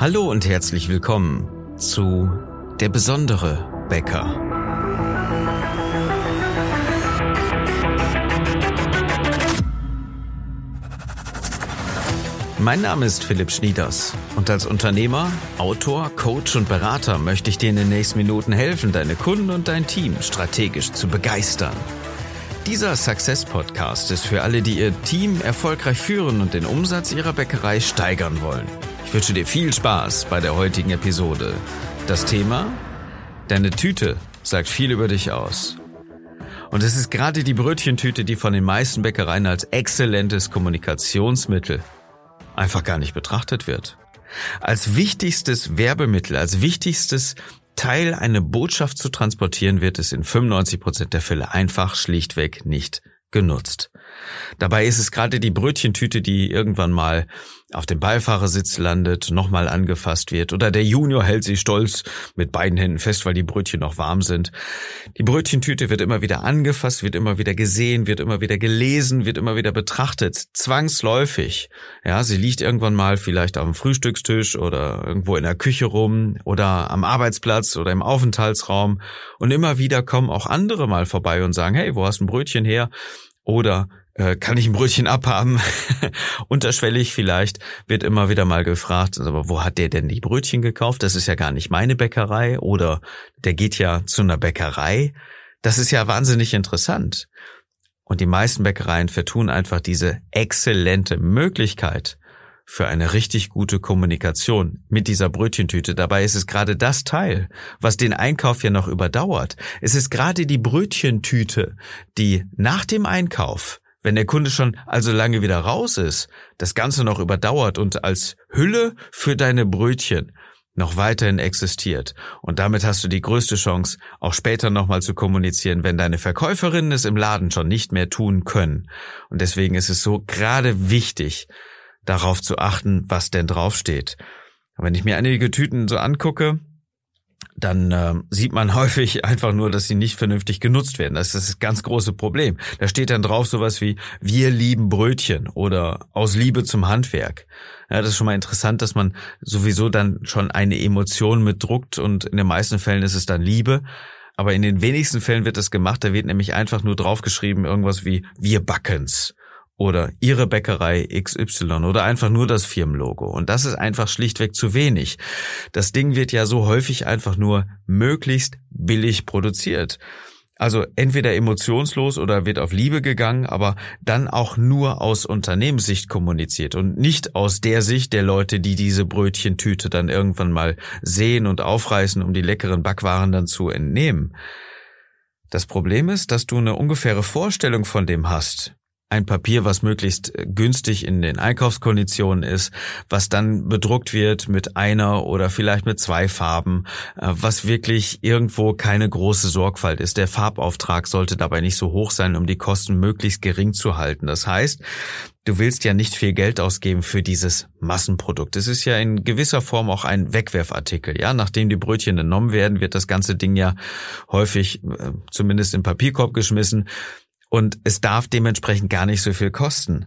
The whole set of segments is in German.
Hallo und herzlich willkommen zu Der besondere Bäcker. Mein Name ist Philipp Schnieders und als Unternehmer, Autor, Coach und Berater möchte ich dir in den nächsten Minuten helfen, deine Kunden und dein Team strategisch zu begeistern. Dieser Success Podcast ist für alle, die ihr Team erfolgreich führen und den Umsatz ihrer Bäckerei steigern wollen. Ich wünsche dir viel Spaß bei der heutigen Episode. Das Thema? Deine Tüte sagt viel über dich aus. Und es ist gerade die Brötchentüte, die von den meisten Bäckereien als exzellentes Kommunikationsmittel einfach gar nicht betrachtet wird. Als wichtigstes Werbemittel, als wichtigstes Teil eine Botschaft zu transportieren, wird es in 95 Prozent der Fälle einfach schlichtweg nicht genutzt. Dabei ist es gerade die Brötchentüte, die irgendwann mal auf dem Beifahrersitz landet, nochmal angefasst wird oder der Junior hält sie stolz mit beiden Händen fest, weil die Brötchen noch warm sind. Die Brötchentüte wird immer wieder angefasst, wird immer wieder gesehen, wird immer wieder gelesen, wird immer wieder betrachtet, zwangsläufig. Ja, sie liegt irgendwann mal vielleicht auf dem Frühstückstisch oder irgendwo in der Küche rum oder am Arbeitsplatz oder im Aufenthaltsraum und immer wieder kommen auch andere mal vorbei und sagen, hey, wo hast du ein Brötchen her? Oder äh, kann ich ein Brötchen abhaben? Unterschwellig vielleicht wird immer wieder mal gefragt, aber wo hat der denn die Brötchen gekauft? Das ist ja gar nicht meine Bäckerei oder der geht ja zu einer Bäckerei. Das ist ja wahnsinnig interessant. Und die meisten Bäckereien vertun einfach diese exzellente Möglichkeit für eine richtig gute Kommunikation mit dieser Brötchentüte. Dabei ist es gerade das Teil, was den Einkauf ja noch überdauert. Es ist gerade die Brötchentüte, die nach dem Einkauf wenn der Kunde schon also lange wieder raus ist, das Ganze noch überdauert und als Hülle für deine Brötchen noch weiterhin existiert. Und damit hast du die größte Chance, auch später nochmal zu kommunizieren, wenn deine Verkäuferinnen es im Laden schon nicht mehr tun können. Und deswegen ist es so gerade wichtig, darauf zu achten, was denn draufsteht. Wenn ich mir einige Tüten so angucke, dann äh, sieht man häufig einfach nur, dass sie nicht vernünftig genutzt werden. Das ist das ganz große Problem. Da steht dann drauf sowas wie wir lieben Brötchen oder aus Liebe zum Handwerk. Ja, das ist schon mal interessant, dass man sowieso dann schon eine Emotion mitdruckt und in den meisten Fällen ist es dann Liebe. Aber in den wenigsten Fällen wird das gemacht. Da wird nämlich einfach nur draufgeschrieben irgendwas wie wir backen's oder Ihre Bäckerei XY oder einfach nur das Firmenlogo. Und das ist einfach schlichtweg zu wenig. Das Ding wird ja so häufig einfach nur möglichst billig produziert. Also entweder emotionslos oder wird auf Liebe gegangen, aber dann auch nur aus Unternehmenssicht kommuniziert und nicht aus der Sicht der Leute, die diese Brötchentüte dann irgendwann mal sehen und aufreißen, um die leckeren Backwaren dann zu entnehmen. Das Problem ist, dass du eine ungefähre Vorstellung von dem hast, ein Papier, was möglichst günstig in den Einkaufskonditionen ist, was dann bedruckt wird mit einer oder vielleicht mit zwei Farben, äh, was wirklich irgendwo keine große Sorgfalt ist. Der Farbauftrag sollte dabei nicht so hoch sein, um die Kosten möglichst gering zu halten. Das heißt, du willst ja nicht viel Geld ausgeben für dieses Massenprodukt. Es ist ja in gewisser Form auch ein Wegwerfartikel. Ja, nachdem die Brötchen entnommen werden, wird das ganze Ding ja häufig äh, zumindest im Papierkorb geschmissen und es darf dementsprechend gar nicht so viel kosten.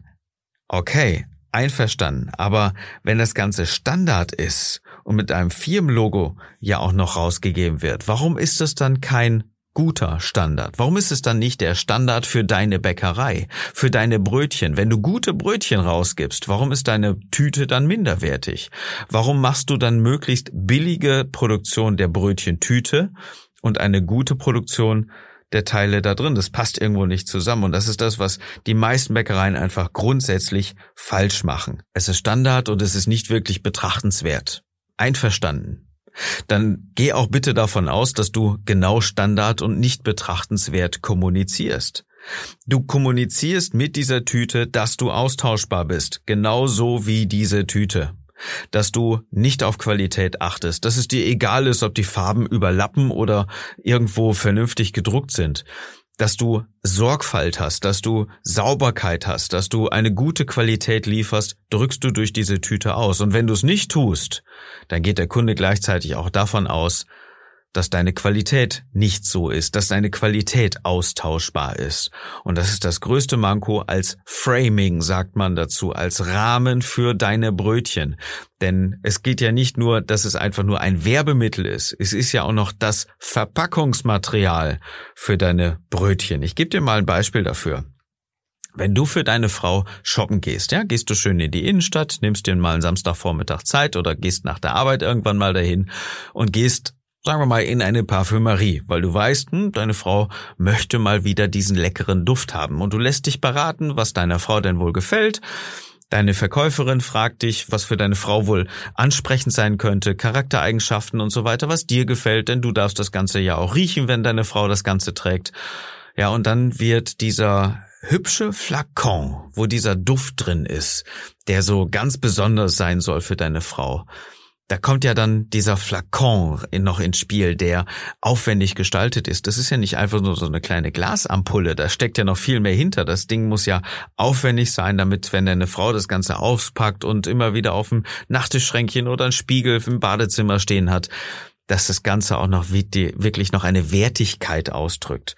Okay, einverstanden. Aber wenn das Ganze Standard ist und mit einem Firmenlogo ja auch noch rausgegeben wird, warum ist das dann kein guter Standard? Warum ist es dann nicht der Standard für deine Bäckerei, für deine Brötchen? Wenn du gute Brötchen rausgibst, warum ist deine Tüte dann minderwertig? Warum machst du dann möglichst billige Produktion der Brötchentüte und eine gute Produktion der Teile da drin. Das passt irgendwo nicht zusammen. Und das ist das, was die meisten Bäckereien einfach grundsätzlich falsch machen. Es ist Standard und es ist nicht wirklich betrachtenswert. Einverstanden. Dann geh auch bitte davon aus, dass du genau Standard und nicht betrachtenswert kommunizierst. Du kommunizierst mit dieser Tüte, dass du austauschbar bist, genauso wie diese Tüte dass du nicht auf Qualität achtest, dass es dir egal ist, ob die Farben überlappen oder irgendwo vernünftig gedruckt sind, dass du Sorgfalt hast, dass du Sauberkeit hast, dass du eine gute Qualität lieferst, drückst du durch diese Tüte aus. Und wenn du es nicht tust, dann geht der Kunde gleichzeitig auch davon aus, dass deine Qualität nicht so ist, dass deine Qualität austauschbar ist. Und das ist das größte Manko als Framing, sagt man dazu, als Rahmen für deine Brötchen. Denn es geht ja nicht nur, dass es einfach nur ein Werbemittel ist, es ist ja auch noch das Verpackungsmaterial für deine Brötchen. Ich gebe dir mal ein Beispiel dafür. Wenn du für deine Frau shoppen gehst, ja, gehst du schön in die Innenstadt, nimmst dir mal einen Samstagvormittag Zeit oder gehst nach der Arbeit irgendwann mal dahin und gehst sagen wir mal, in eine Parfümerie, weil du weißt, hm, deine Frau möchte mal wieder diesen leckeren Duft haben und du lässt dich beraten, was deiner Frau denn wohl gefällt. Deine Verkäuferin fragt dich, was für deine Frau wohl ansprechend sein könnte, Charaktereigenschaften und so weiter, was dir gefällt, denn du darfst das Ganze ja auch riechen, wenn deine Frau das Ganze trägt. Ja, und dann wird dieser hübsche Flakon, wo dieser Duft drin ist, der so ganz besonders sein soll für deine Frau. Da kommt ja dann dieser Flakon noch ins Spiel, der aufwendig gestaltet ist. Das ist ja nicht einfach nur so eine kleine Glasampulle, da steckt ja noch viel mehr hinter. Das Ding muss ja aufwendig sein, damit, wenn deine Frau das Ganze auspackt und immer wieder auf dem Nachttischschränkchen oder ein Spiegel im Badezimmer stehen hat, dass das Ganze auch noch wirklich noch eine Wertigkeit ausdrückt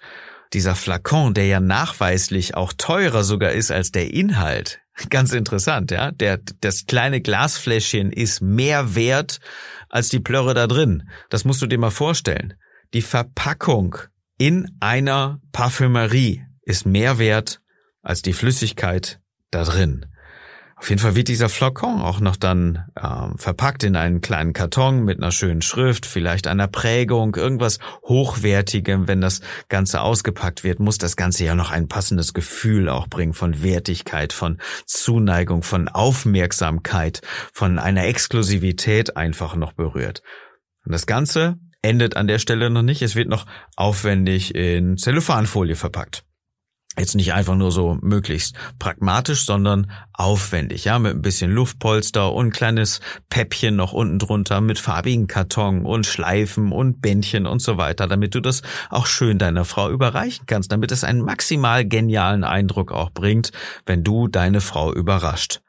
dieser Flakon, der ja nachweislich auch teurer sogar ist als der Inhalt. Ganz interessant, ja. Der, das kleine Glasfläschchen ist mehr wert als die Plörre da drin. Das musst du dir mal vorstellen. Die Verpackung in einer Parfümerie ist mehr wert als die Flüssigkeit da drin. Auf jeden Fall wird dieser Flakon auch noch dann äh, verpackt in einen kleinen Karton mit einer schönen Schrift, vielleicht einer Prägung, irgendwas Hochwertigem. Wenn das Ganze ausgepackt wird, muss das Ganze ja noch ein passendes Gefühl auch bringen von Wertigkeit, von Zuneigung, von Aufmerksamkeit, von einer Exklusivität einfach noch berührt. Und das Ganze endet an der Stelle noch nicht. Es wird noch aufwendig in Zellophanfolie verpackt. Jetzt nicht einfach nur so möglichst pragmatisch, sondern aufwendig, ja, mit ein bisschen Luftpolster und ein kleines Päppchen noch unten drunter mit farbigen Karton und Schleifen und Bändchen und so weiter, damit du das auch schön deiner Frau überreichen kannst, damit es einen maximal genialen Eindruck auch bringt, wenn du deine Frau überrascht.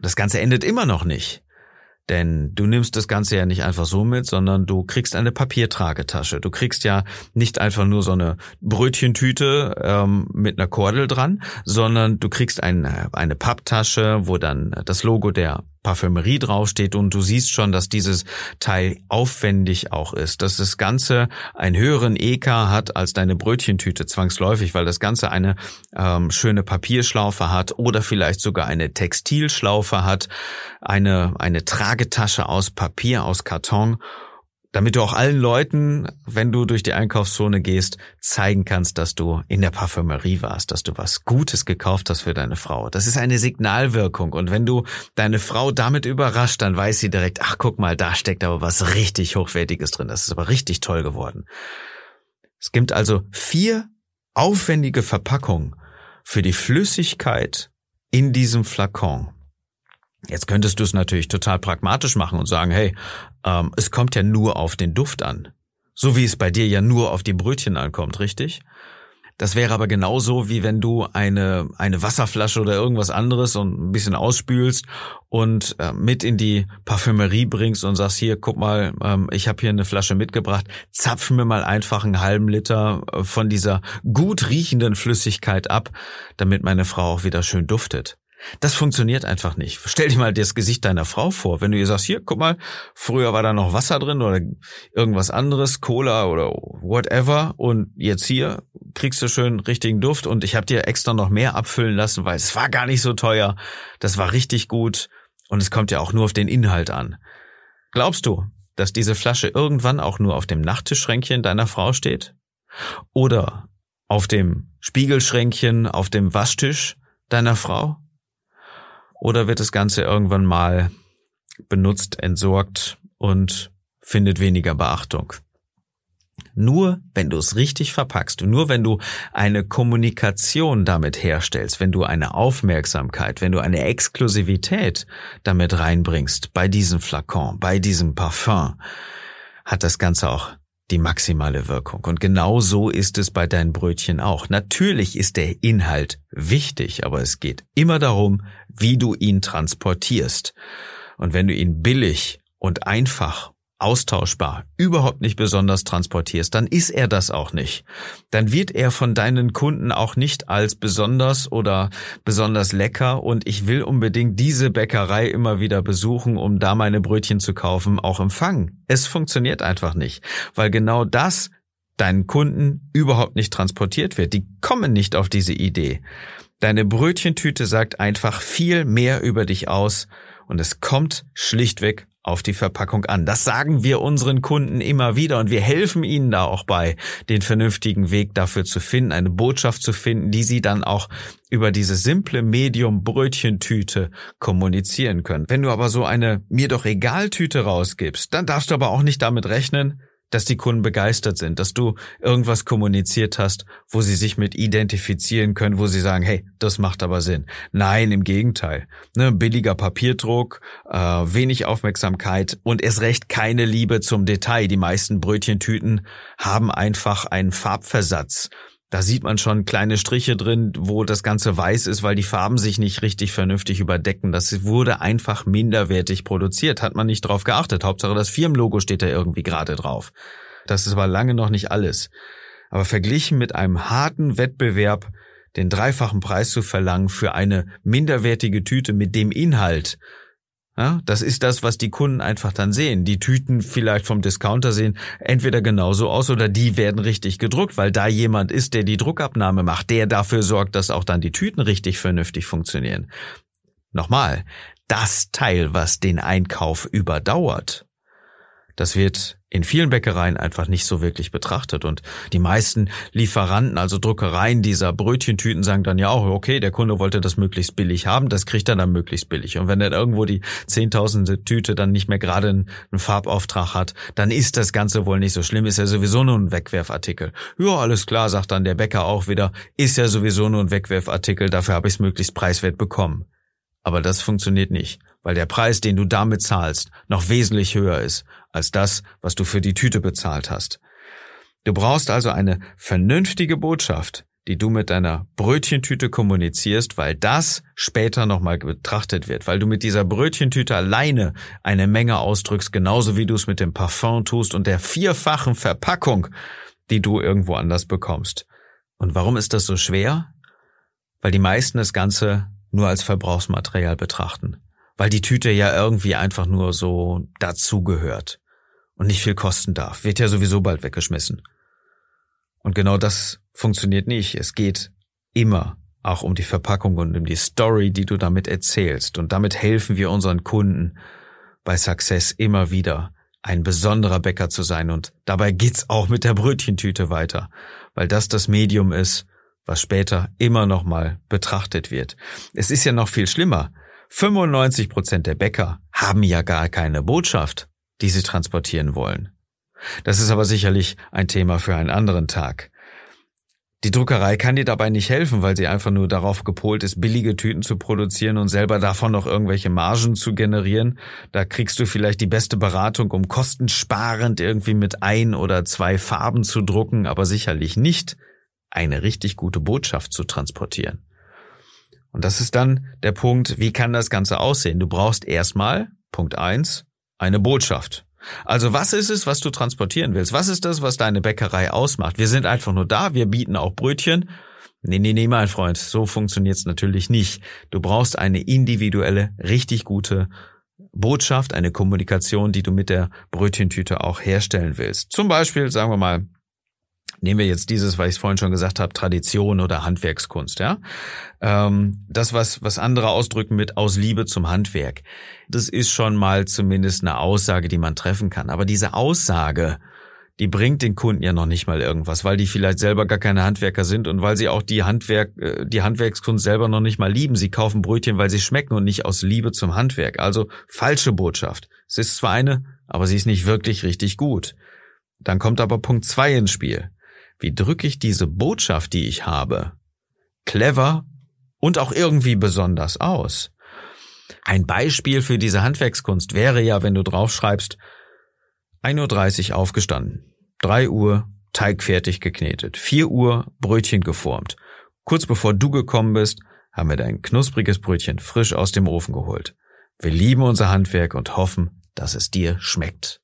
Das Ganze endet immer noch nicht. Denn du nimmst das Ganze ja nicht einfach so mit, sondern du kriegst eine Papiertragetasche. Du kriegst ja nicht einfach nur so eine Brötchentüte ähm, mit einer Kordel dran, sondern du kriegst eine, eine Papptasche, wo dann das Logo der Parfümerie draufsteht und du siehst schon, dass dieses Teil aufwendig auch ist, dass das Ganze einen höheren EK hat als deine Brötchentüte zwangsläufig, weil das Ganze eine ähm, schöne Papierschlaufe hat oder vielleicht sogar eine Textilschlaufe hat, eine, eine Tragetasche aus Papier, aus Karton damit du auch allen Leuten, wenn du durch die Einkaufszone gehst, zeigen kannst, dass du in der Parfümerie warst, dass du was Gutes gekauft hast für deine Frau. Das ist eine Signalwirkung und wenn du deine Frau damit überrascht, dann weiß sie direkt, ach guck mal, da steckt aber was richtig Hochwertiges drin, das ist aber richtig toll geworden. Es gibt also vier aufwendige Verpackungen für die Flüssigkeit in diesem Flakon. Jetzt könntest du es natürlich total pragmatisch machen und sagen, hey, ähm, es kommt ja nur auf den Duft an. So wie es bei dir ja nur auf die Brötchen ankommt, richtig? Das wäre aber genauso, wie wenn du eine, eine Wasserflasche oder irgendwas anderes und ein bisschen ausspülst und äh, mit in die Parfümerie bringst und sagst, hier, guck mal, ähm, ich habe hier eine Flasche mitgebracht, zapf mir mal einfach einen halben Liter äh, von dieser gut riechenden Flüssigkeit ab, damit meine Frau auch wieder schön duftet. Das funktioniert einfach nicht. Stell dir mal das Gesicht deiner Frau vor, wenn du ihr sagst, hier, guck mal, früher war da noch Wasser drin oder irgendwas anderes, Cola oder whatever und jetzt hier kriegst du schön richtigen Duft und ich habe dir extra noch mehr abfüllen lassen, weil es war gar nicht so teuer, das war richtig gut und es kommt ja auch nur auf den Inhalt an. Glaubst du, dass diese Flasche irgendwann auch nur auf dem Nachttischschränkchen deiner Frau steht? Oder auf dem Spiegelschränkchen auf dem Waschtisch deiner Frau? Oder wird das Ganze irgendwann mal benutzt, entsorgt und findet weniger Beachtung? Nur wenn du es richtig verpackst, nur wenn du eine Kommunikation damit herstellst, wenn du eine Aufmerksamkeit, wenn du eine Exklusivität damit reinbringst bei diesem Flakon, bei diesem Parfum, hat das Ganze auch die maximale Wirkung. Und genau so ist es bei deinen Brötchen auch. Natürlich ist der Inhalt wichtig, aber es geht immer darum, wie du ihn transportierst. Und wenn du ihn billig und einfach austauschbar, überhaupt nicht besonders transportierst, dann ist er das auch nicht. Dann wird er von deinen Kunden auch nicht als besonders oder besonders lecker und ich will unbedingt diese Bäckerei immer wieder besuchen, um da meine Brötchen zu kaufen, auch empfangen. Es funktioniert einfach nicht, weil genau das deinen Kunden überhaupt nicht transportiert wird. Die kommen nicht auf diese Idee. Deine Brötchentüte sagt einfach viel mehr über dich aus und es kommt schlichtweg auf die Verpackung an. Das sagen wir unseren Kunden immer wieder und wir helfen ihnen da auch bei, den vernünftigen Weg dafür zu finden, eine Botschaft zu finden, die sie dann auch über diese simple Medium Brötchentüte kommunizieren können. Wenn du aber so eine mir doch egal Tüte rausgibst, dann darfst du aber auch nicht damit rechnen, dass die Kunden begeistert sind, dass du irgendwas kommuniziert hast, wo sie sich mit identifizieren können, wo sie sagen, hey, das macht aber Sinn. Nein, im Gegenteil. Ne, billiger Papierdruck, äh, wenig Aufmerksamkeit und erst recht keine Liebe zum Detail. Die meisten Brötchentüten haben einfach einen Farbversatz. Da sieht man schon kleine Striche drin, wo das Ganze weiß ist, weil die Farben sich nicht richtig vernünftig überdecken. Das wurde einfach minderwertig produziert, hat man nicht drauf geachtet. Hauptsache das Firmenlogo steht da irgendwie gerade drauf. Das ist aber lange noch nicht alles. Aber verglichen mit einem harten Wettbewerb, den dreifachen Preis zu verlangen für eine minderwertige Tüte mit dem Inhalt, ja, das ist das, was die Kunden einfach dann sehen. Die Tüten vielleicht vom Discounter sehen entweder genauso aus oder die werden richtig gedruckt, weil da jemand ist, der die Druckabnahme macht, der dafür sorgt, dass auch dann die Tüten richtig vernünftig funktionieren. Nochmal, das Teil, was den Einkauf überdauert, das wird in vielen Bäckereien einfach nicht so wirklich betrachtet. Und die meisten Lieferanten, also Druckereien dieser Brötchentüten sagen dann ja auch, okay, der Kunde wollte das möglichst billig haben, das kriegt er dann möglichst billig. Und wenn er irgendwo die zehntausende Tüte dann nicht mehr gerade einen, Farbauftrag hat, dann ist das Ganze wohl nicht so schlimm, ist ja sowieso nur ein Wegwerfartikel. Ja, alles klar, sagt dann der Bäcker auch wieder, ist ja sowieso nur ein Wegwerfartikel, dafür habe ich es möglichst preiswert bekommen. Aber das funktioniert nicht, weil der Preis, den du damit zahlst, noch wesentlich höher ist als das, was du für die Tüte bezahlt hast. Du brauchst also eine vernünftige Botschaft, die du mit deiner Brötchentüte kommunizierst, weil das später nochmal betrachtet wird, weil du mit dieser Brötchentüte alleine eine Menge ausdrückst, genauso wie du es mit dem Parfum tust und der vierfachen Verpackung, die du irgendwo anders bekommst. Und warum ist das so schwer? Weil die meisten das Ganze nur als Verbrauchsmaterial betrachten weil die Tüte ja irgendwie einfach nur so dazugehört und nicht viel kosten darf. Wird ja sowieso bald weggeschmissen. Und genau das funktioniert nicht. Es geht immer auch um die Verpackung und um die Story, die du damit erzählst. Und damit helfen wir unseren Kunden bei Success immer wieder, ein besonderer Bäcker zu sein. Und dabei geht's auch mit der Brötchentüte weiter, weil das das Medium ist, was später immer nochmal betrachtet wird. Es ist ja noch viel schlimmer. 95 Prozent der Bäcker haben ja gar keine Botschaft, die sie transportieren wollen. Das ist aber sicherlich ein Thema für einen anderen Tag. Die Druckerei kann dir dabei nicht helfen, weil sie einfach nur darauf gepolt ist, billige Tüten zu produzieren und selber davon noch irgendwelche Margen zu generieren. Da kriegst du vielleicht die beste Beratung, um kostensparend irgendwie mit ein oder zwei Farben zu drucken, aber sicherlich nicht eine richtig gute Botschaft zu transportieren. Und das ist dann der Punkt, wie kann das Ganze aussehen? Du brauchst erstmal, Punkt eins, eine Botschaft. Also was ist es, was du transportieren willst? Was ist das, was deine Bäckerei ausmacht? Wir sind einfach nur da, wir bieten auch Brötchen. Nee, nee, nee, mein Freund, so funktioniert's natürlich nicht. Du brauchst eine individuelle, richtig gute Botschaft, eine Kommunikation, die du mit der Brötchentüte auch herstellen willst. Zum Beispiel, sagen wir mal, Nehmen wir jetzt dieses, weil ich vorhin schon gesagt habe, Tradition oder Handwerkskunst, ja. Ähm, das, was, was andere ausdrücken mit aus Liebe zum Handwerk, das ist schon mal zumindest eine Aussage, die man treffen kann. Aber diese Aussage, die bringt den Kunden ja noch nicht mal irgendwas, weil die vielleicht selber gar keine Handwerker sind und weil sie auch die Handwerk, äh, die Handwerkskunst selber noch nicht mal lieben. Sie kaufen Brötchen, weil sie schmecken und nicht aus Liebe zum Handwerk. Also falsche Botschaft. Es ist zwar eine, aber sie ist nicht wirklich richtig gut. Dann kommt aber Punkt zwei ins Spiel wie drücke ich diese Botschaft, die ich habe, clever und auch irgendwie besonders aus. Ein Beispiel für diese Handwerkskunst wäre ja, wenn du draufschreibst, 1.30 Uhr aufgestanden, 3 Uhr Teig fertig geknetet, 4 Uhr Brötchen geformt. Kurz bevor du gekommen bist, haben wir dein knuspriges Brötchen frisch aus dem Ofen geholt. Wir lieben unser Handwerk und hoffen, dass es dir schmeckt.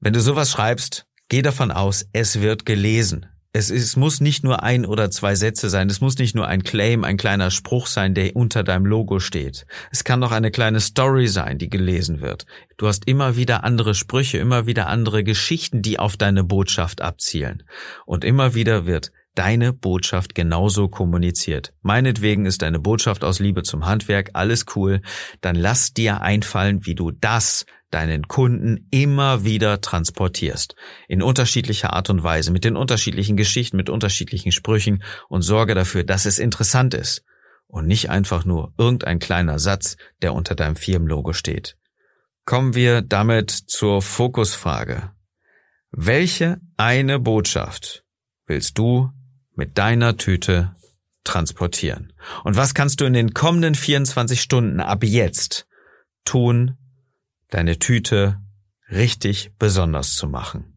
Wenn du sowas schreibst, geh davon aus, es wird gelesen. Es, es muss nicht nur ein oder zwei Sätze sein, es muss nicht nur ein Claim, ein kleiner Spruch sein, der unter deinem Logo steht. Es kann noch eine kleine Story sein, die gelesen wird. Du hast immer wieder andere Sprüche, immer wieder andere Geschichten, die auf deine Botschaft abzielen. Und immer wieder wird deine Botschaft genauso kommuniziert. Meinetwegen ist deine Botschaft aus Liebe zum Handwerk alles cool, dann lass dir einfallen, wie du das deinen Kunden immer wieder transportierst. In unterschiedlicher Art und Weise, mit den unterschiedlichen Geschichten, mit unterschiedlichen Sprüchen und sorge dafür, dass es interessant ist und nicht einfach nur irgendein kleiner Satz, der unter deinem Firmenlogo steht. Kommen wir damit zur Fokusfrage. Welche eine Botschaft willst du mit deiner Tüte transportieren? Und was kannst du in den kommenden 24 Stunden ab jetzt tun, deine Tüte richtig besonders zu machen.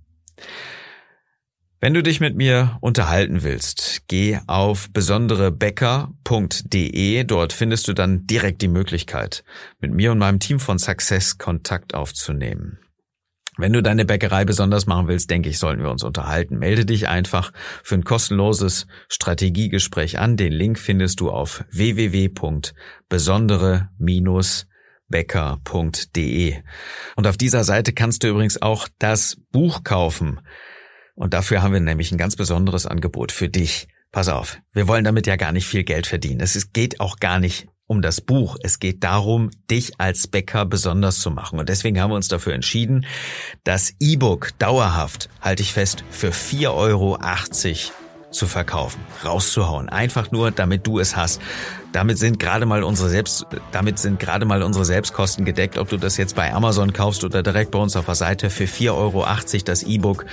Wenn du dich mit mir unterhalten willst, geh auf besonderebäcker.de. Dort findest du dann direkt die Möglichkeit, mit mir und meinem Team von Success Kontakt aufzunehmen. Wenn du deine Bäckerei besonders machen willst, denke ich, sollten wir uns unterhalten. Melde dich einfach für ein kostenloses Strategiegespräch an. Den Link findest du auf www.besondere- becker.de. Und auf dieser Seite kannst du übrigens auch das Buch kaufen. Und dafür haben wir nämlich ein ganz besonderes Angebot für dich. Pass auf, wir wollen damit ja gar nicht viel Geld verdienen. Es geht auch gar nicht um das Buch. Es geht darum, dich als Bäcker besonders zu machen. Und deswegen haben wir uns dafür entschieden, das E-Book dauerhaft, halte ich fest, für 4,80 Euro zu verkaufen, rauszuhauen. Einfach nur, damit du es hast. Damit sind gerade mal unsere Selbst, damit sind gerade mal unsere Selbstkosten gedeckt, ob du das jetzt bei Amazon kaufst oder direkt bei uns auf der Seite für 4,80 Euro das E-Book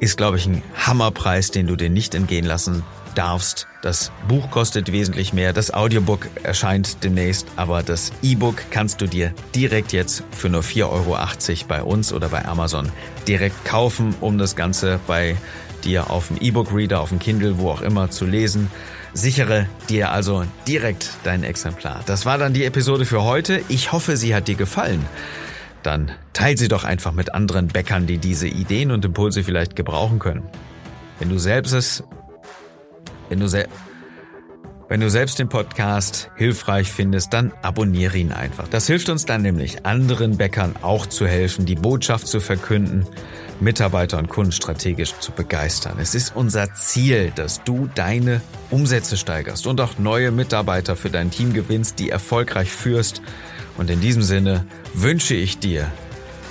ist, glaube ich, ein Hammerpreis, den du dir nicht entgehen lassen darfst. Das Buch kostet wesentlich mehr, das Audiobook erscheint demnächst, aber das E-Book kannst du dir direkt jetzt für nur 4,80 Euro bei uns oder bei Amazon direkt kaufen, um das Ganze bei dir auf dem E-Book-Reader, auf dem Kindle, wo auch immer zu lesen. Sichere dir also direkt dein Exemplar. Das war dann die Episode für heute. Ich hoffe, sie hat dir gefallen. Dann teil sie doch einfach mit anderen Bäckern, die diese Ideen und Impulse vielleicht gebrauchen können. Wenn du selbst es, wenn du selbst wenn du selbst den Podcast hilfreich findest, dann abonniere ihn einfach. Das hilft uns dann nämlich, anderen Bäckern auch zu helfen, die Botschaft zu verkünden, Mitarbeiter und Kunden strategisch zu begeistern. Es ist unser Ziel, dass du deine Umsätze steigerst und auch neue Mitarbeiter für dein Team gewinnst, die erfolgreich führst. Und in diesem Sinne wünsche ich dir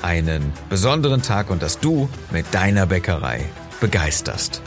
einen besonderen Tag und dass du mit deiner Bäckerei begeisterst.